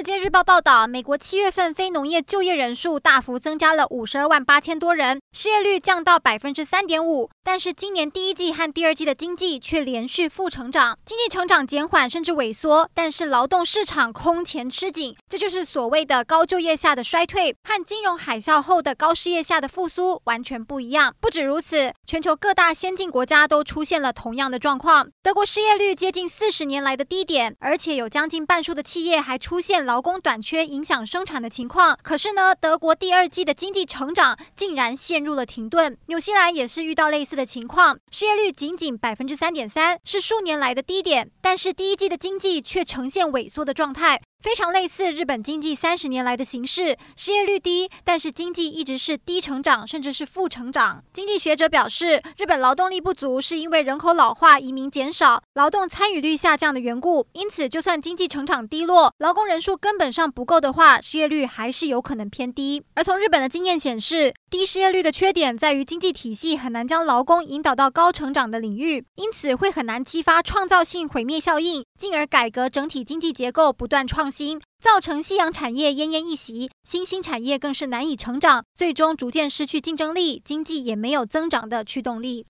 尔街日报》报道，美国七月份非农业就业人数大幅增加了五十二万八千多人，失业率降到百分之三点五。但是今年第一季和第二季的经济却连续负成长，经济成长减缓甚至萎缩，但是劳动市场空前吃紧，这就是所谓的高就业下的衰退，和金融海啸后的高失业下的复苏完全不一样。不止如此，全球各大先进国家都出现了同样的状况。德国失业率接近四十年来的低点，而且有将近半数的企业还出现了劳工短缺影响生产的情况。可是呢，德国第二季的经济成长竟然陷入了停顿。纽西兰也是遇到类似。的情况，失业率仅仅百分之三点三，是数年来的低点。但是第一季的经济却呈现萎缩的状态。非常类似日本经济三十年来的形势，失业率低，但是经济一直是低成长，甚至是负成长。经济学者表示，日本劳动力不足是因为人口老化、移民减少、劳动参与率下降的缘故。因此，就算经济成长低落，劳工人数根本上不够的话，失业率还是有可能偏低。而从日本的经验显示，低失业率的缺点在于经济体系很难将劳工引导到高成长的领域，因此会很难激发创造性毁灭效应，进而改革整体经济结构，不断创新，造成夕阳产业奄奄一息，新兴产业更是难以成长，最终逐渐失去竞争力，经济也没有增长的驱动力。